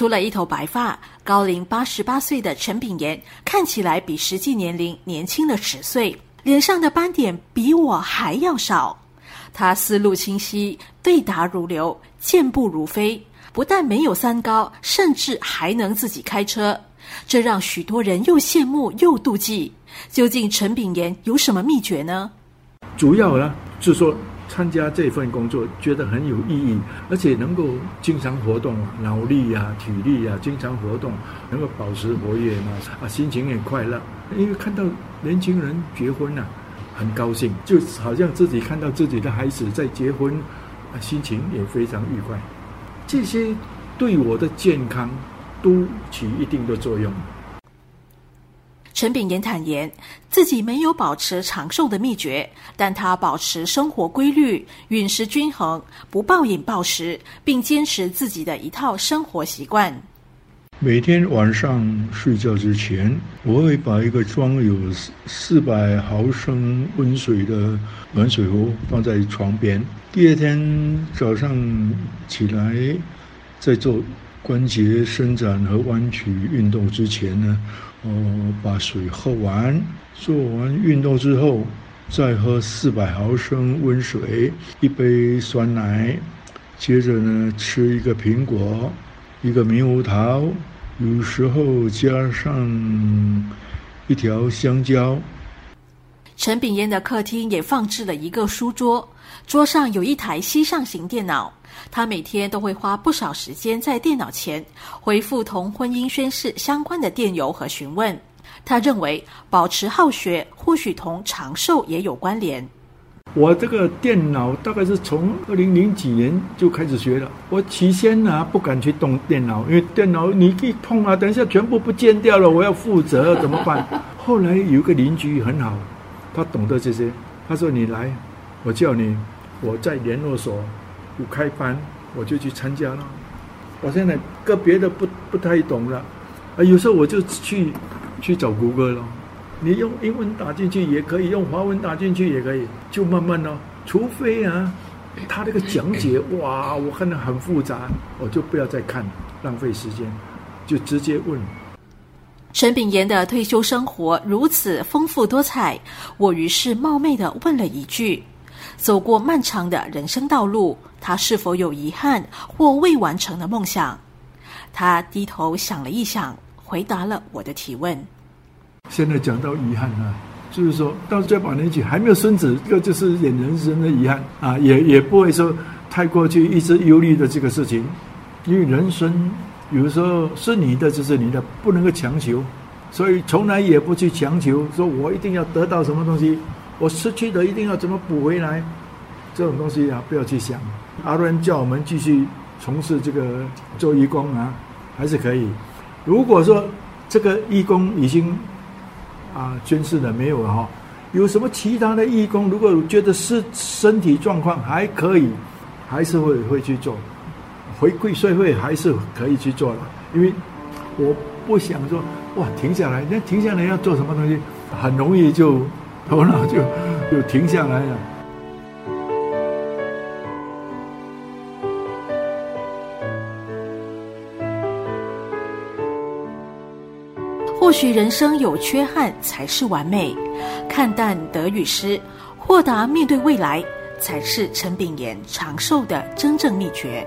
除了一头白发，高龄八十八岁的陈炳炎看起来比实际年龄年轻了十岁，脸上的斑点比我还要少。他思路清晰，对答如流，健步如飞，不但没有三高，甚至还能自己开车，这让许多人又羡慕又妒忌。究竟陈炳炎有什么秘诀呢？主要呢，就是说。参加这份工作觉得很有意义，而且能够经常活动，脑力呀、体力呀，经常活动，能够保持活跃嘛，啊，心情也快乐。因为看到年轻人结婚了，很高兴，就好像自己看到自己的孩子在结婚，啊，心情也非常愉快。这些对我的健康都起一定的作用。陈炳炎坦言，自己没有保持长寿的秘诀，但他保持生活规律、饮食均衡，不暴饮暴食，并坚持自己的一套生活习惯。每天晚上睡觉之前，我会把一个装有四百毫升温水的暖水壶放在床边。第二天早上起来，再做关节伸展和弯曲运动之前呢。哦，把水喝完，做完运动之后，再喝四百毫升温水，一杯酸奶，接着呢吃一个苹果，一个猕猴桃，有时候加上一条香蕉。陈炳炎的客厅也放置了一个书桌，桌上有一台膝上型电脑。他每天都会花不少时间在电脑前回复同婚姻宣誓相关的电邮和询问。他认为保持好学或许同长寿也有关联。我这个电脑大概是从二零零几年就开始学了。我起先呢不敢去动电脑，因为电脑你一碰啊，等一下全部不见掉了，我要负责怎么办？后来有个邻居很好。他懂得这些，他说：“你来，我叫你，我在联络所有开班，我就去参加了。我现在个别的不不太懂了，啊，有时候我就去去找谷歌了。你用英文打进去也可以，用华文打进去也可以，就慢慢哦。除非啊，他那个讲解 哇，我看得很复杂，我就不要再看，浪费时间，就直接问。”陈炳炎的退休生活如此丰富多彩，我于是冒昧的问了一句：“走过漫长的人生道路，他是否有遗憾或未完成的梦想？”他低头想了一想，回答了我的提问。现在讲到遗憾啊，就是说到这把年纪还没有孙子，这就是演人生的遗憾啊，也也不会说太过去一直忧虑的这个事情，因为人生。有时候是你的就是你的，不能够强求，所以从来也不去强求，说我一定要得到什么东西，我失去的一定要怎么补回来，这种东西啊不要去想。阿伦叫我们继续从事这个做义工啊，还是可以。如果说这个义工已经啊捐世了没有了哈，有什么其他的义工，如果觉得是身体状况还可以，还是会会去做。回馈社会还是可以去做的，因为我不想说哇停下来，那停下来要做什么东西，很容易就头脑就就停下来了。或许人生有缺憾才是完美，看淡得与失，豁达面对未来，才是陈炳炎长寿的真正秘诀。